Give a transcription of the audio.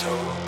so